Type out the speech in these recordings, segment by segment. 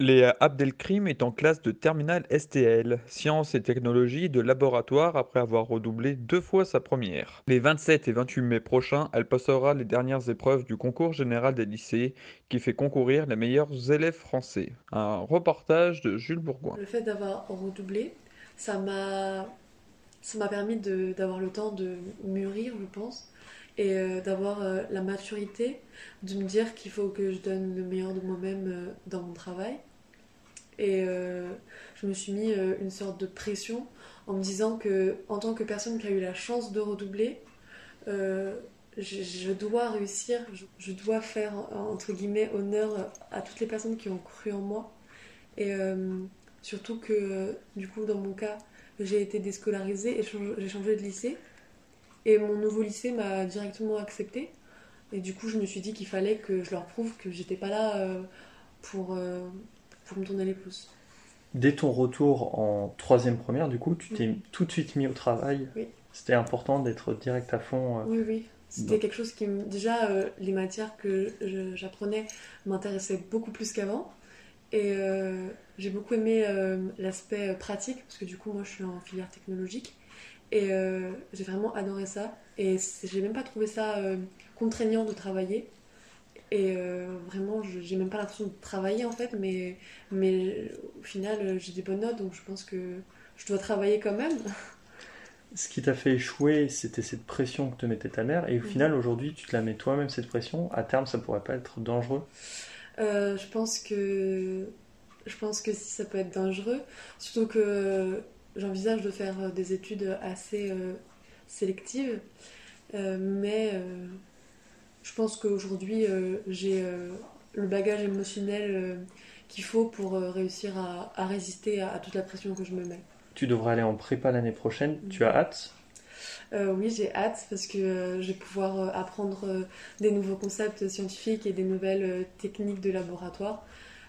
Léa Abdelkrim est en classe de terminale STL, sciences et technologies de laboratoire après avoir redoublé deux fois sa première. Les 27 et 28 mai prochains, elle passera les dernières épreuves du concours général des lycées qui fait concourir les meilleurs élèves français. Un reportage de Jules Bourgoin. Le fait d'avoir redoublé, ça m'a ça m'a permis d'avoir le temps de mûrir, je pense, et euh, d'avoir euh, la maturité de me dire qu'il faut que je donne le meilleur de moi-même euh, dans mon travail. Et je me suis mis une sorte de pression en me disant que, en tant que personne qui a eu la chance de redoubler, je, dois réussir, je, je dois faire entre guillemets honneur à toutes les personnes qui ont cru en moi. Et surtout que, du coup, dans mon cas, j'ai été déscolarisée et j'ai changé de lycée. Et mon nouveau lycée m'a directement acceptée. Et du coup, je me suis dit qu'il fallait que je leur prouve que j'étais pas là euh, pour, euh, pour me tourner les pouces. Dès ton retour en troisième première, du coup, tu t'es tout de suite mis au travail. Oui. C'était important d'être direct à fond. euh, Oui, oui. C'était quelque chose qui me... Déjà, les matières que j'apprenais m'intéressaient beaucoup plus qu'avant. Et j'ai beaucoup aimé l'aspect pratique, parce que du coup, moi, je suis en filière technologique. Et euh, j'ai vraiment adoré ça. Et j'ai même pas trouvé ça euh, contraignant de travailler. Et euh, vraiment, j'ai même pas l'impression de travailler en fait, mais, mais au final, euh, j'ai des bonnes notes, donc je pense que je dois travailler quand même. Ce qui t'a fait échouer, c'était cette pression que te mettait ta mère. Et au Mhm. final, aujourd'hui, tu te la mets toi-même, cette pression. À terme, ça pourrait pas être dangereux. Je pense que je pense que si ça peut être dangereux, surtout que j'envisage de faire euh, des études assez euh, sélectives, Euh, mais je pense qu'aujourd'hui j'ai le bagage émotionnel qu'il faut pour réussir à, à résister à, à toute la pression que je me mets. Tu devrais aller en prépa l'année prochaine. Tu as hâte? Euh, oui, j'ai hâte parce que euh, je vais pouvoir euh, apprendre des nouveaux concepts scientifiques et des nouvelles techniques de laboratoire.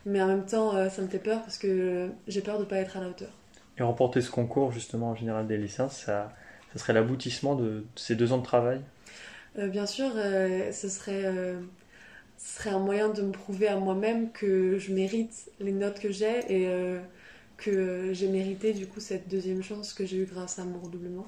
Mais en même temps, ça me fait peur parce que j'ai peur de ne pas être à la hauteur. Et remporter ce concours, justement, en général des lycéens, ça, ça serait l'aboutissement de ces deux ans de travail? Euh, bien sûr, euh, ce, serait, euh, ce serait un moyen de me prouver à moi-même que je mérite les notes que j'ai et que j'ai mérité du coup cette deuxième chance que j'ai eue grâce à mon redoublement.